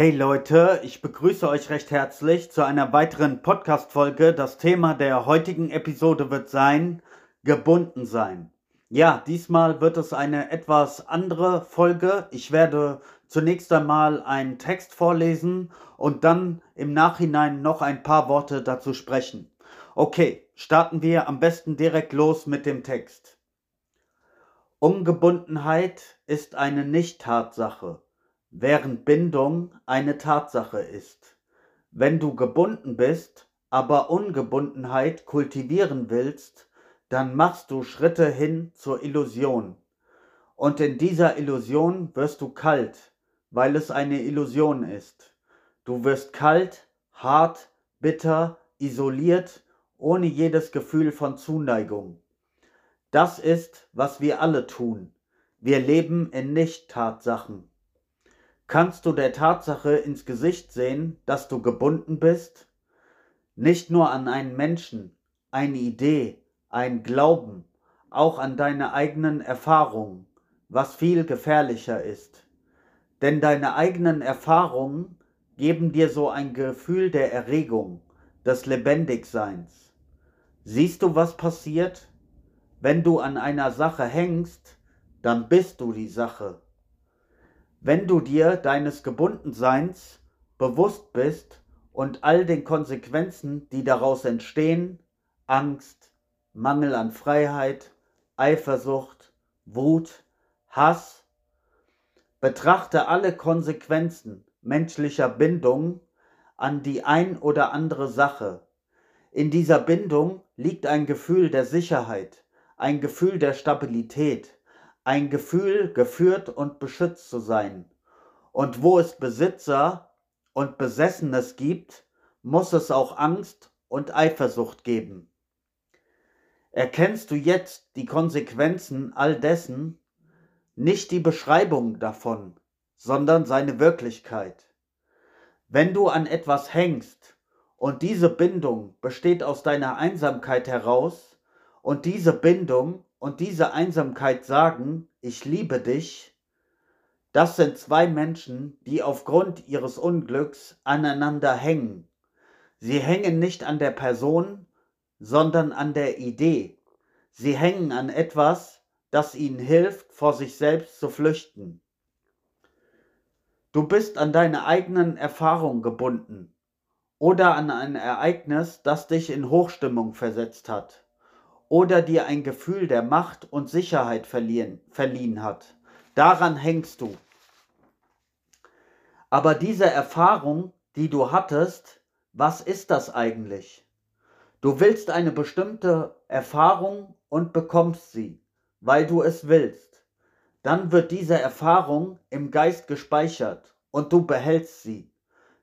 Hey Leute, ich begrüße euch recht herzlich zu einer weiteren Podcast-Folge. Das Thema der heutigen Episode wird sein, gebunden sein. Ja, diesmal wird es eine etwas andere Folge. Ich werde zunächst einmal einen Text vorlesen und dann im Nachhinein noch ein paar Worte dazu sprechen. Okay, starten wir am besten direkt los mit dem Text. Ungebundenheit ist eine Nicht-Tatsache während Bindung eine Tatsache ist. Wenn du gebunden bist, aber Ungebundenheit kultivieren willst, dann machst du Schritte hin zur Illusion. Und in dieser Illusion wirst du kalt, weil es eine Illusion ist. Du wirst kalt, hart, bitter, isoliert, ohne jedes Gefühl von Zuneigung. Das ist, was wir alle tun. Wir leben in Nicht-Tatsachen. Kannst du der Tatsache ins Gesicht sehen, dass du gebunden bist? Nicht nur an einen Menschen, eine Idee, ein Glauben, auch an deine eigenen Erfahrungen, was viel gefährlicher ist. Denn deine eigenen Erfahrungen geben dir so ein Gefühl der Erregung, des Lebendigseins. Siehst du, was passiert? Wenn du an einer Sache hängst, dann bist du die Sache. Wenn du dir deines Gebundenseins bewusst bist und all den Konsequenzen, die daraus entstehen, Angst, Mangel an Freiheit, Eifersucht, Wut, Hass, betrachte alle Konsequenzen menschlicher Bindung an die ein oder andere Sache. In dieser Bindung liegt ein Gefühl der Sicherheit, ein Gefühl der Stabilität, ein Gefühl, geführt und beschützt zu sein. Und wo es Besitzer und Besessenes gibt, muss es auch Angst und Eifersucht geben. Erkennst du jetzt die Konsequenzen all dessen, nicht die Beschreibung davon, sondern seine Wirklichkeit. Wenn du an etwas hängst und diese Bindung besteht aus deiner Einsamkeit heraus und diese Bindung und diese Einsamkeit sagen, ich liebe dich, das sind zwei Menschen, die aufgrund ihres Unglücks aneinander hängen. Sie hängen nicht an der Person, sondern an der Idee. Sie hängen an etwas, das ihnen hilft, vor sich selbst zu flüchten. Du bist an deine eigenen Erfahrungen gebunden oder an ein Ereignis, das dich in Hochstimmung versetzt hat oder dir ein Gefühl der Macht und Sicherheit verliehen, verliehen hat. Daran hängst du. Aber diese Erfahrung, die du hattest, was ist das eigentlich? Du willst eine bestimmte Erfahrung und bekommst sie, weil du es willst. Dann wird diese Erfahrung im Geist gespeichert und du behältst sie.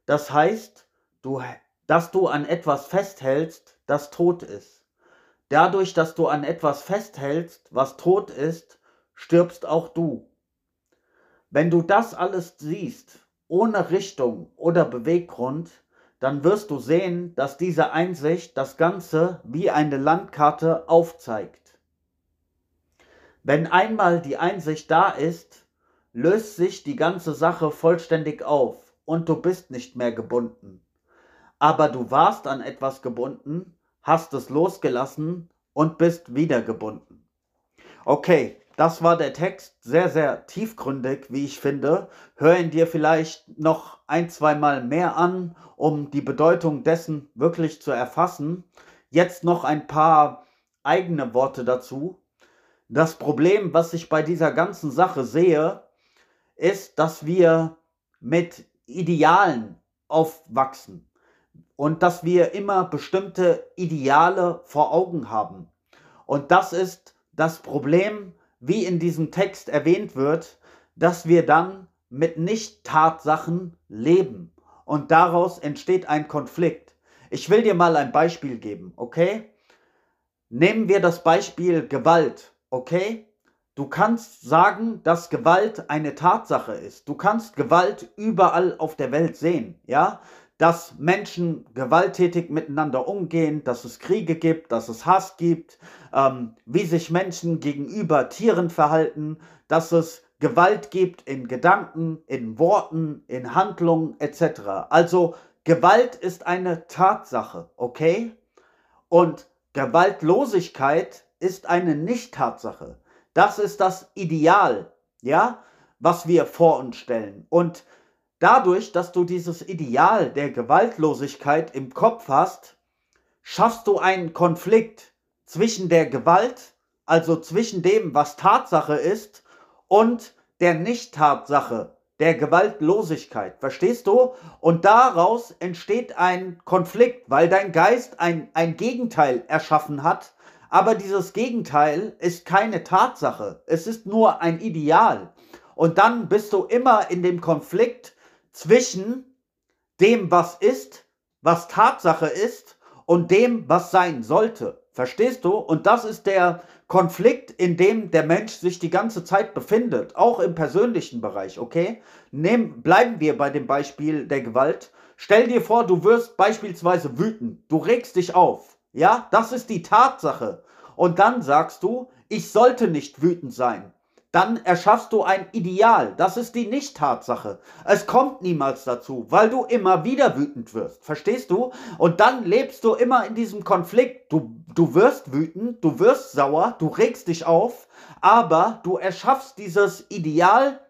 Das heißt, du, dass du an etwas festhältst, das tot ist. Dadurch, dass du an etwas festhältst, was tot ist, stirbst auch du. Wenn du das alles siehst, ohne Richtung oder Beweggrund, dann wirst du sehen, dass diese Einsicht das Ganze wie eine Landkarte aufzeigt. Wenn einmal die Einsicht da ist, löst sich die ganze Sache vollständig auf und du bist nicht mehr gebunden. Aber du warst an etwas gebunden, hast es losgelassen und bist wieder gebunden. Okay, das war der Text, sehr, sehr tiefgründig, wie ich finde. Hör ihn dir vielleicht noch ein, zwei Mal mehr an, um die Bedeutung dessen wirklich zu erfassen. Jetzt noch ein paar eigene Worte dazu. Das Problem, was ich bei dieser ganzen Sache sehe, ist, dass wir mit Idealen aufwachsen und dass wir immer bestimmte Ideale vor Augen haben. Und das ist das Problem, wie in diesem Text erwähnt wird, dass wir dann mit Nicht-Tatsachen leben. Und daraus entsteht ein Konflikt. Ich will dir mal ein Beispiel geben, okay? Nehmen wir das Beispiel Gewalt, okay? Du kannst sagen, dass Gewalt eine Tatsache ist. Du kannst Gewalt überall auf der Welt sehen, ja? Dass Menschen gewalttätig miteinander umgehen, dass es Kriege gibt, dass es Hass gibt, ähm, wie sich Menschen gegenüber Tieren verhalten, dass es Gewalt gibt in Gedanken, in Worten, in Handlungen etc. Also Gewalt ist eine Tatsache, okay? Und Gewaltlosigkeit ist eine Nicht-Tatsache. Das ist das Ideal, ja, was wir vor uns stellen. Und dadurch, dass du dieses Ideal der Gewaltlosigkeit im Kopf hast, schaffst du einen Konflikt zwischen der Gewalt, also zwischen dem, was Tatsache ist, und der Nicht-Tatsache, der Gewaltlosigkeit. Verstehst du? Und daraus entsteht ein Konflikt, weil dein Geist ein, ein Gegenteil erschaffen hat. Aber dieses Gegenteil ist keine Tatsache. Es ist nur ein Ideal. Und dann bist du immer in dem Konflikt zwischen dem, was ist, was Tatsache ist, und dem, was sein sollte. Verstehst du? Und das ist der Konflikt, in dem der Mensch sich die ganze Zeit befindet, auch im persönlichen Bereich, okay? Nehm, bleiben wir bei dem Beispiel der Gewalt. Stell dir vor, du wirst beispielsweise wütend, du regst dich auf, ja? Das ist die Tatsache. Und dann sagst du, ich sollte nicht wütend sein dann erschaffst du ein Ideal. Das ist die Nicht-Tatsache. Es kommt niemals dazu, weil du immer wieder wütend wirst. Verstehst du? Und dann lebst du immer in diesem Konflikt. Du, du wirst wütend, du wirst sauer, du regst dich auf, aber du erschaffst dieses Ideal,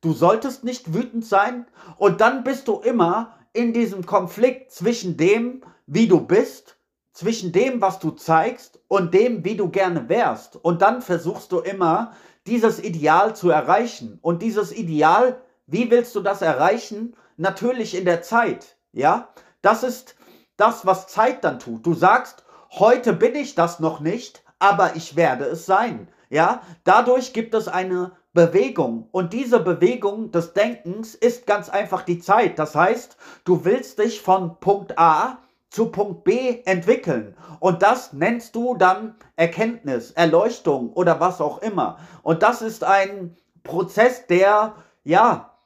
du solltest nicht wütend sein. Und dann bist du immer in diesem Konflikt zwischen dem, wie du bist, zwischen dem, was du zeigst und dem, wie du gerne wärst. Und dann versuchst du immer, dieses Ideal zu erreichen. Und dieses Ideal, wie willst du das erreichen? Natürlich in der Zeit, ja? Das ist das, was Zeit dann tut. Du sagst, heute bin ich das noch nicht, aber ich werde es sein, ja? Dadurch gibt es eine Bewegung und diese Bewegung des Denkens ist ganz einfach die Zeit. Das heißt, du willst dich von Punkt A zu Punkt B entwickeln. Und das nennst du dann Erkenntnis, Erleuchtung oder was auch immer. Und das ist ein Prozess, der, ja,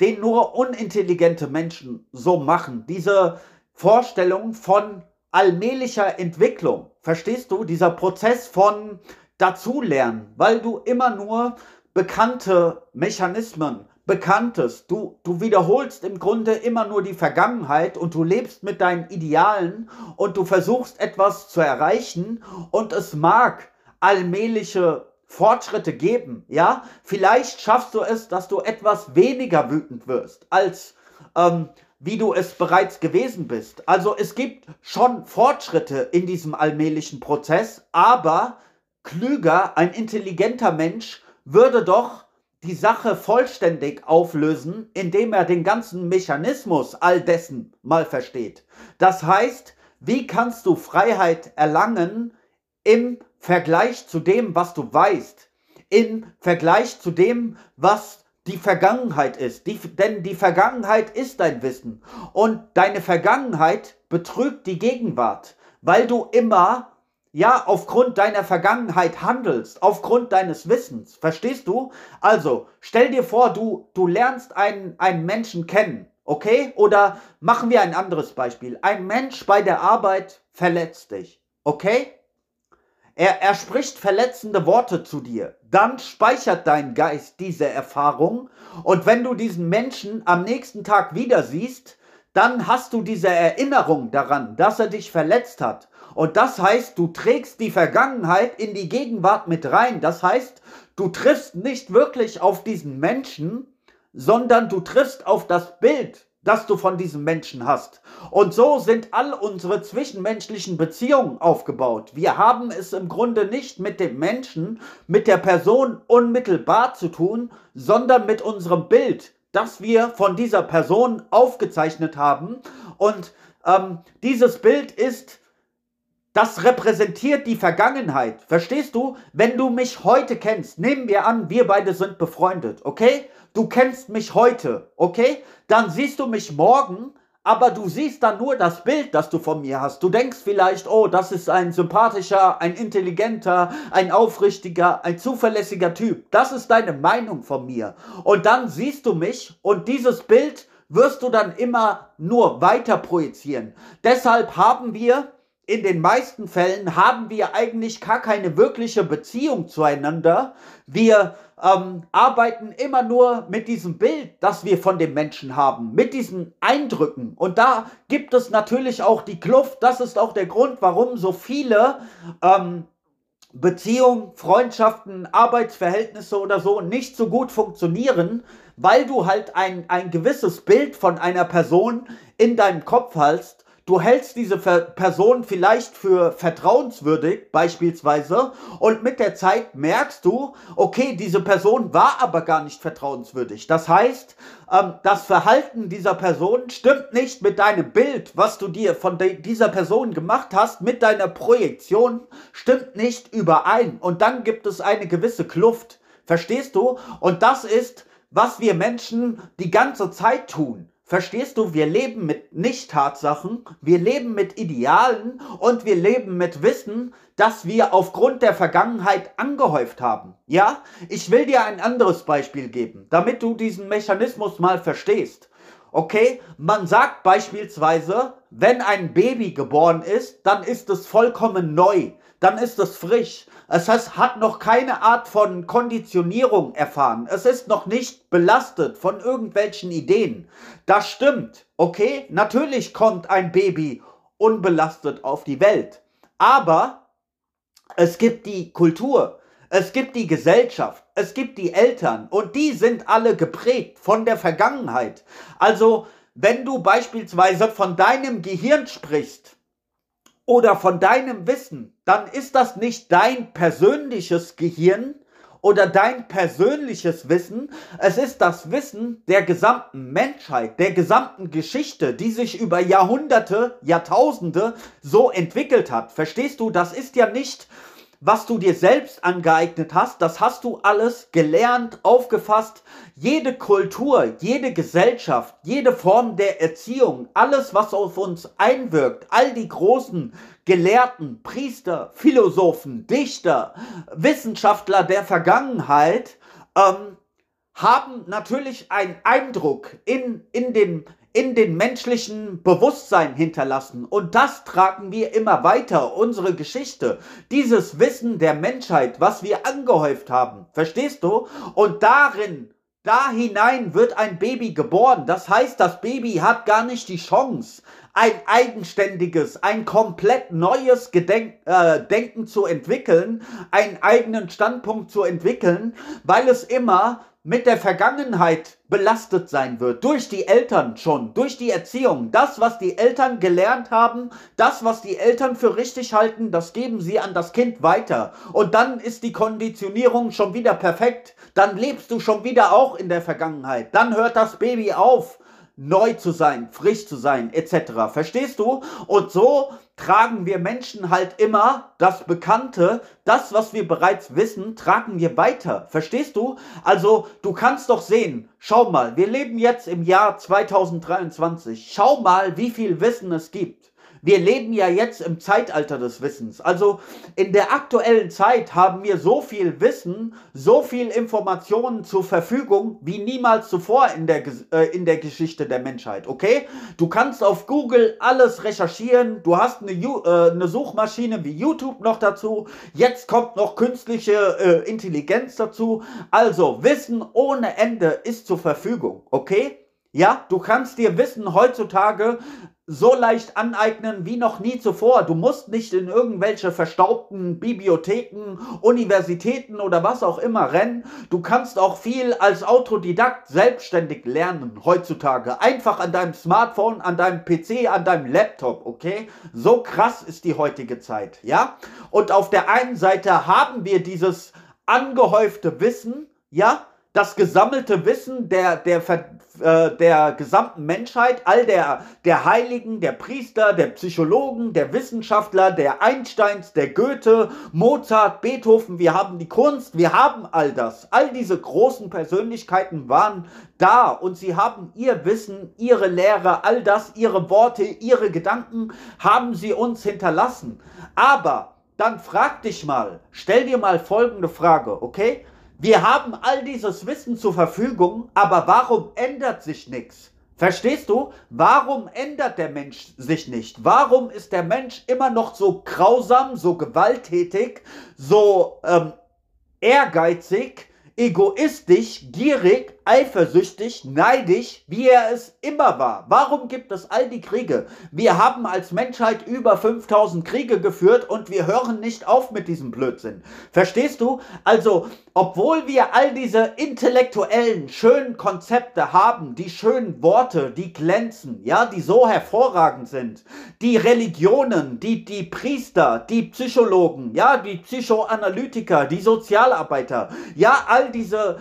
den nur unintelligente Menschen so machen. Diese Vorstellung von allmählicher Entwicklung. Verstehst du? Dieser Prozess von dazulernen, weil du immer nur bekannte Mechanismen Bekanntes. Du, du wiederholst im Grunde immer nur die Vergangenheit und du lebst mit deinen Idealen und du versuchst etwas zu erreichen und es mag allmähliche Fortschritte geben, ja? Vielleicht schaffst du es, dass du etwas weniger wütend wirst, als ähm, wie du es bereits gewesen bist. Also es gibt schon Fortschritte in diesem allmählichen Prozess, aber klüger, ein intelligenter Mensch würde doch die Sache vollständig auflösen, indem er den ganzen Mechanismus all dessen mal versteht. Das heißt, wie kannst du Freiheit erlangen im Vergleich zu dem, was du weißt, im Vergleich zu dem, was die Vergangenheit ist. Die, denn die Vergangenheit ist dein Wissen und deine Vergangenheit betrügt die Gegenwart, weil du immer ja, aufgrund deiner Vergangenheit handelst, aufgrund deines Wissens. Verstehst du? Also, stell dir vor, du, du lernst einen, einen Menschen kennen, okay? Oder machen wir ein anderes Beispiel. Ein Mensch bei der Arbeit verletzt dich, okay? Er, er spricht verletzende Worte zu dir. Dann speichert dein Geist diese Erfahrung. Und wenn du diesen Menschen am nächsten Tag wieder siehst, dann hast du diese Erinnerung daran, dass er dich verletzt hat. Und das heißt, du trägst die Vergangenheit in die Gegenwart mit rein. Das heißt, du triffst nicht wirklich auf diesen Menschen, sondern du triffst auf das Bild, das du von diesem Menschen hast. Und so sind all unsere zwischenmenschlichen Beziehungen aufgebaut. Wir haben es im Grunde nicht mit dem Menschen, mit der Person unmittelbar zu tun, sondern mit unserem Bild, das wir von dieser Person aufgezeichnet haben. Und ähm, dieses Bild ist das repräsentiert die Vergangenheit. Verstehst du? Wenn du mich heute kennst, nehmen wir an, wir beide sind befreundet, okay? Du kennst mich heute, okay? Dann siehst du mich morgen, aber du siehst dann nur das Bild, das du von mir hast. Du denkst vielleicht, oh, das ist ein sympathischer, ein intelligenter, ein aufrichtiger, ein zuverlässiger Typ. Das ist deine Meinung von mir. Und dann siehst du mich und dieses Bild wirst du dann immer nur weiter projizieren. Deshalb haben wir in den meisten Fällen haben wir eigentlich gar keine wirkliche Beziehung zueinander. Wir ähm, arbeiten immer nur mit diesem Bild, das wir von dem Menschen haben, mit diesen Eindrücken. Und da gibt es natürlich auch die Kluft. Das ist auch der Grund, warum so viele ähm, Beziehungen, Freundschaften, Arbeitsverhältnisse oder so nicht so gut funktionieren, weil du halt ein, ein gewisses Bild von einer Person in deinem Kopf hast Du hältst diese Person vielleicht für vertrauenswürdig beispielsweise und mit der Zeit merkst du, okay, diese Person war aber gar nicht vertrauenswürdig. Das heißt, ähm, das Verhalten dieser Person stimmt nicht mit deinem Bild, was du dir von dieser Person gemacht hast, mit deiner Projektion, stimmt nicht überein. Und dann gibt es eine gewisse Kluft. Verstehst du? Und das ist, was wir Menschen die ganze Zeit tun. Verstehst du, wir leben mit Nicht-Tatsachen, wir leben mit Idealen und wir leben mit Wissen, das wir aufgrund der Vergangenheit angehäuft haben. Ja, ich will dir ein anderes Beispiel geben, damit du diesen Mechanismus mal verstehst. Okay, man sagt beispielsweise, wenn ein Baby geboren ist, dann ist es vollkommen neu, dann ist es frisch. Es heißt, hat noch keine Art von Konditionierung erfahren. Es ist noch nicht belastet von irgendwelchen Ideen. Das stimmt. Okay, natürlich kommt ein Baby unbelastet auf die Welt. Aber es gibt die Kultur, es gibt die Gesellschaft, es gibt die Eltern und die sind alle geprägt von der Vergangenheit. Also, wenn du beispielsweise von deinem Gehirn sprichst oder von deinem Wissen, dann ist das nicht dein persönliches Gehirn oder dein persönliches Wissen, es ist das Wissen der gesamten Menschheit, der gesamten Geschichte, die sich über Jahrhunderte, Jahrtausende so entwickelt hat. Verstehst du, das ist ja nicht was du dir selbst angeeignet hast, das hast du alles gelernt, aufgefasst. Jede Kultur, jede Gesellschaft, jede Form der Erziehung, alles, was auf uns einwirkt, all die großen Gelehrten, Priester, Philosophen, Dichter, Wissenschaftler der Vergangenheit, ähm, haben natürlich einen Eindruck in, in den in den menschlichen Bewusstsein hinterlassen. Und das tragen wir immer weiter, unsere Geschichte, dieses Wissen der Menschheit, was wir angehäuft haben. Verstehst du? Und darin, da hinein wird ein Baby geboren. Das heißt, das Baby hat gar nicht die Chance, ein eigenständiges, ein komplett neues Gedenk äh, Denken zu entwickeln, einen eigenen Standpunkt zu entwickeln, weil es immer mit der Vergangenheit belastet sein wird. Durch die Eltern schon, durch die Erziehung. Das, was die Eltern gelernt haben, das, was die Eltern für richtig halten, das geben sie an das Kind weiter. Und dann ist die Konditionierung schon wieder perfekt. Dann lebst du schon wieder auch in der Vergangenheit. Dann hört das Baby auf neu zu sein, frisch zu sein, etc. Verstehst du? Und so tragen wir Menschen halt immer das Bekannte, das, was wir bereits wissen, tragen wir weiter. Verstehst du? Also, du kannst doch sehen, schau mal, wir leben jetzt im Jahr 2023. Schau mal, wie viel Wissen es gibt. Wir leben ja jetzt im Zeitalter des Wissens. Also in der aktuellen Zeit haben wir so viel Wissen, so viel Informationen zur Verfügung wie niemals zuvor in der, äh, in der Geschichte der Menschheit. Okay? Du kannst auf Google alles recherchieren. Du hast eine, äh, eine Suchmaschine wie YouTube noch dazu. Jetzt kommt noch künstliche äh, Intelligenz dazu. Also Wissen ohne Ende ist zur Verfügung. Okay? Ja, du kannst dir Wissen heutzutage so leicht aneignen wie noch nie zuvor. Du musst nicht in irgendwelche verstaubten Bibliotheken, Universitäten oder was auch immer rennen. Du kannst auch viel als Autodidakt selbstständig lernen heutzutage. Einfach an deinem Smartphone, an deinem PC, an deinem Laptop, okay? So krass ist die heutige Zeit, ja? Und auf der einen Seite haben wir dieses angehäufte Wissen, ja? Das gesammelte Wissen der, der, äh, der gesamten Menschheit, all der, der Heiligen, der Priester, der Psychologen, der Wissenschaftler, der Einsteins, der Goethe, Mozart, Beethoven, wir haben die Kunst, wir haben all das. All diese großen Persönlichkeiten waren da und sie haben ihr Wissen, ihre Lehre, all das, ihre Worte, ihre Gedanken haben sie uns hinterlassen. Aber dann frag dich mal, stell dir mal folgende Frage, okay? Wir haben all dieses Wissen zur Verfügung, aber warum ändert sich nichts? Verstehst du? Warum ändert der Mensch sich nicht? Warum ist der Mensch immer noch so grausam, so gewalttätig, so ähm, ehrgeizig, egoistisch, gierig, eifersüchtig, neidisch, wie er es immer war. Warum gibt es all die Kriege? Wir haben als Menschheit über 5000 Kriege geführt und wir hören nicht auf mit diesem Blödsinn. Verstehst du? Also, obwohl wir all diese intellektuellen, schönen Konzepte haben, die schönen Worte, die glänzen, ja, die so hervorragend sind, die Religionen, die, die Priester, die Psychologen, ja, die Psychoanalytiker, die Sozialarbeiter, ja, all diese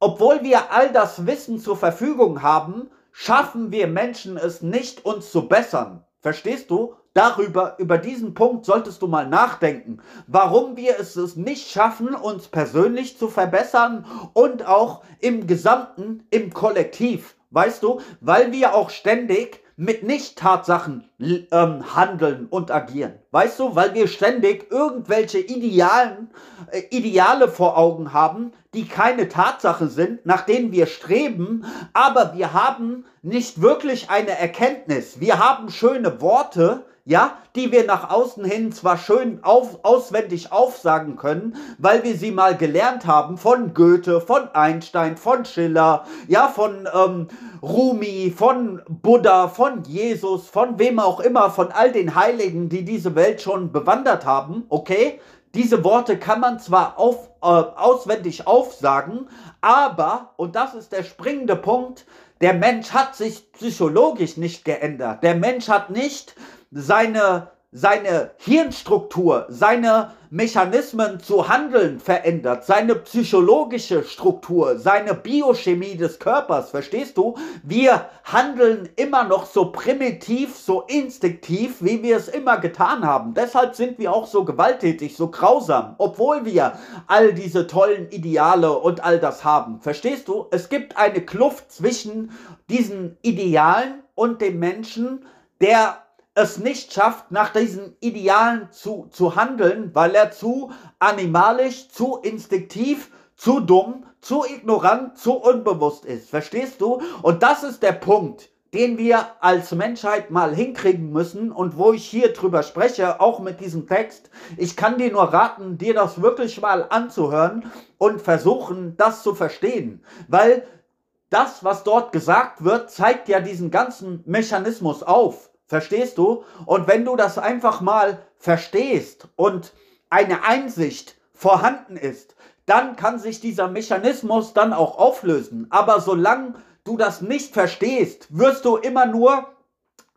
obwohl wir all das Wissen zur Verfügung haben, schaffen wir Menschen es nicht, uns zu bessern. Verstehst du? Darüber, über diesen Punkt solltest du mal nachdenken, warum wir es nicht schaffen, uns persönlich zu verbessern und auch im Gesamten, im Kollektiv. Weißt du, weil wir auch ständig mit Nicht-Tatsachen ähm, handeln und agieren. Weißt du, weil wir ständig irgendwelche Idealen, äh, Ideale vor Augen haben, die keine Tatsache sind, nach denen wir streben, aber wir haben nicht wirklich eine Erkenntnis. Wir haben schöne Worte, ja, die wir nach außen hin zwar schön auf, auswendig aufsagen können, weil wir sie mal gelernt haben von Goethe, von Einstein, von Schiller, ja, von ähm, Rumi, von Buddha, von Jesus, von wem auch immer, von all den Heiligen, die diese Welt schon bewandert haben, okay? Diese Worte kann man zwar auf, äh, auswendig aufsagen, aber, und das ist der springende Punkt, der Mensch hat sich psychologisch nicht geändert. Der Mensch hat nicht seine, seine Hirnstruktur, seine Mechanismen zu handeln verändert, seine psychologische Struktur, seine Biochemie des Körpers, verstehst du? Wir handeln immer noch so primitiv, so instinktiv, wie wir es immer getan haben. Deshalb sind wir auch so gewalttätig, so grausam, obwohl wir all diese tollen Ideale und all das haben. Verstehst du? Es gibt eine Kluft zwischen diesen Idealen und dem Menschen, der es nicht schafft, nach diesen Idealen zu, zu handeln, weil er zu animalisch, zu instinktiv, zu dumm, zu ignorant, zu unbewusst ist. Verstehst du? Und das ist der Punkt, den wir als Menschheit mal hinkriegen müssen und wo ich hier drüber spreche, auch mit diesem Text. Ich kann dir nur raten, dir das wirklich mal anzuhören und versuchen, das zu verstehen. Weil das, was dort gesagt wird, zeigt ja diesen ganzen Mechanismus auf. Verstehst du? Und wenn du das einfach mal verstehst und eine Einsicht vorhanden ist, dann kann sich dieser Mechanismus dann auch auflösen. Aber solange du das nicht verstehst, wirst du immer nur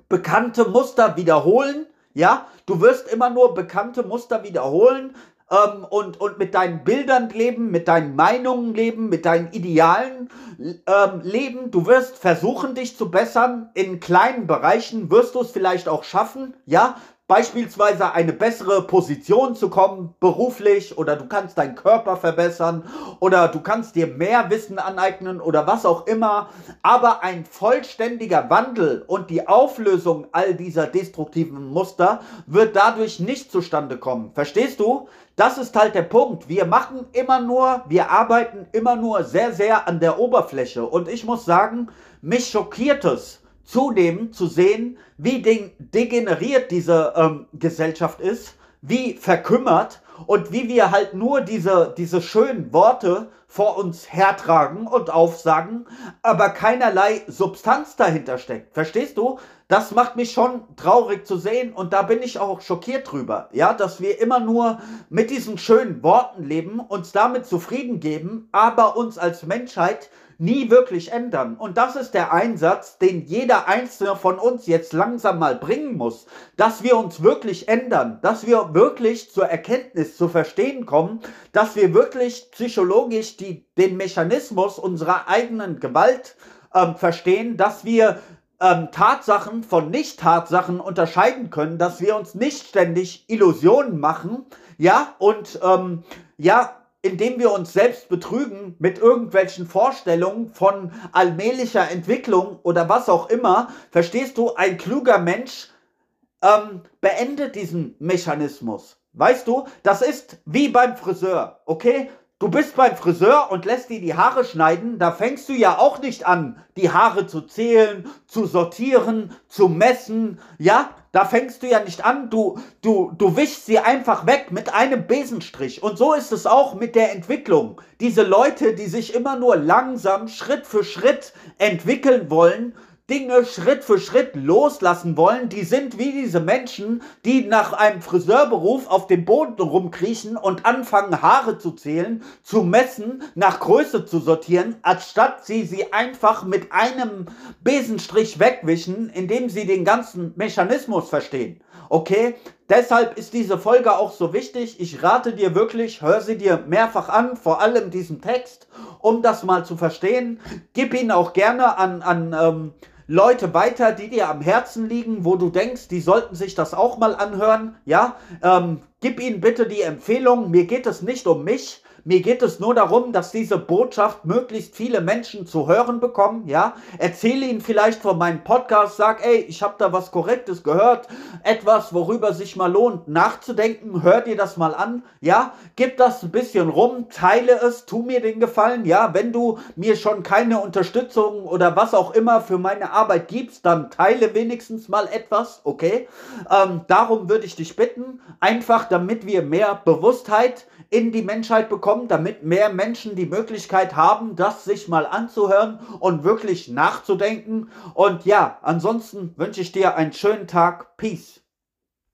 bekannte Muster wiederholen. Ja, du wirst immer nur bekannte Muster wiederholen, ähm, und, und mit deinen Bildern leben, mit deinen Meinungen leben, mit deinen Idealen ähm, leben. Du wirst versuchen, dich zu bessern. In kleinen Bereichen wirst du es vielleicht auch schaffen, ja, beispielsweise eine bessere Position zu kommen, beruflich, oder du kannst deinen Körper verbessern, oder du kannst dir mehr Wissen aneignen, oder was auch immer. Aber ein vollständiger Wandel und die Auflösung all dieser destruktiven Muster wird dadurch nicht zustande kommen. Verstehst du? Das ist halt der Punkt. Wir machen immer nur, wir arbeiten immer nur sehr, sehr an der Oberfläche. Und ich muss sagen, mich schockiert es, zunehmend zu sehen, wie degeneriert diese ähm, Gesellschaft ist, wie verkümmert und wie wir halt nur diese, diese schönen Worte vor uns hertragen und aufsagen, aber keinerlei Substanz dahinter steckt. Verstehst du? Das macht mich schon traurig zu sehen und da bin ich auch schockiert drüber, ja, dass wir immer nur mit diesen schönen Worten leben, uns damit zufrieden geben, aber uns als Menschheit nie wirklich ändern. Und das ist der Einsatz, den jeder Einzelne von uns jetzt langsam mal bringen muss, dass wir uns wirklich ändern, dass wir wirklich zur Erkenntnis, zu verstehen kommen, dass wir wirklich psychologisch die, den Mechanismus unserer eigenen Gewalt ähm, verstehen, dass wir ähm, Tatsachen von Nicht-Tatsachen unterscheiden können, dass wir uns nicht ständig Illusionen machen, ja, und ähm, ja, indem wir uns selbst betrügen mit irgendwelchen Vorstellungen von allmählicher Entwicklung oder was auch immer, verstehst du, ein kluger Mensch ähm, beendet diesen Mechanismus. Weißt du, das ist wie beim Friseur, okay? Du bist beim Friseur und lässt dir die Haare schneiden, da fängst du ja auch nicht an, die Haare zu zählen, zu sortieren, zu messen, ja? Da fängst du ja nicht an, du, du, du wischst sie einfach weg mit einem Besenstrich. Und so ist es auch mit der Entwicklung. Diese Leute, die sich immer nur langsam, Schritt für Schritt entwickeln wollen, Dinge Schritt für Schritt loslassen wollen, die sind wie diese Menschen, die nach einem Friseurberuf auf dem Boden rumkriechen und anfangen Haare zu zählen, zu messen, nach Größe zu sortieren, anstatt sie sie einfach mit einem Besenstrich wegwischen, indem sie den ganzen Mechanismus verstehen. Okay? Deshalb ist diese Folge auch so wichtig. Ich rate dir wirklich, hör sie dir mehrfach an, vor allem diesen Text, um das mal zu verstehen. Gib ihn auch gerne an, an ähm, Leute weiter, die dir am Herzen liegen, wo du denkst, die sollten sich das auch mal anhören. Ja, ähm, gib ihnen bitte die Empfehlung. Mir geht es nicht um mich, mir geht es nur darum, dass diese Botschaft möglichst viele Menschen zu hören bekommen, ja. Erzähle ihnen vielleicht von meinem Podcast, sag, ey, ich habe da was Korrektes gehört, etwas, worüber sich mal lohnt nachzudenken, hör dir das mal an, ja. Gib das ein bisschen rum, teile es, tu mir den Gefallen, ja. Wenn du mir schon keine Unterstützung oder was auch immer für meine Arbeit gibst, dann teile wenigstens mal etwas, okay. Ähm, darum würde ich dich bitten, einfach damit wir mehr Bewusstheit in die Menschheit bekommen, damit mehr Menschen die Möglichkeit haben, das sich mal anzuhören und wirklich nachzudenken. Und ja, ansonsten wünsche ich dir einen schönen Tag. Peace.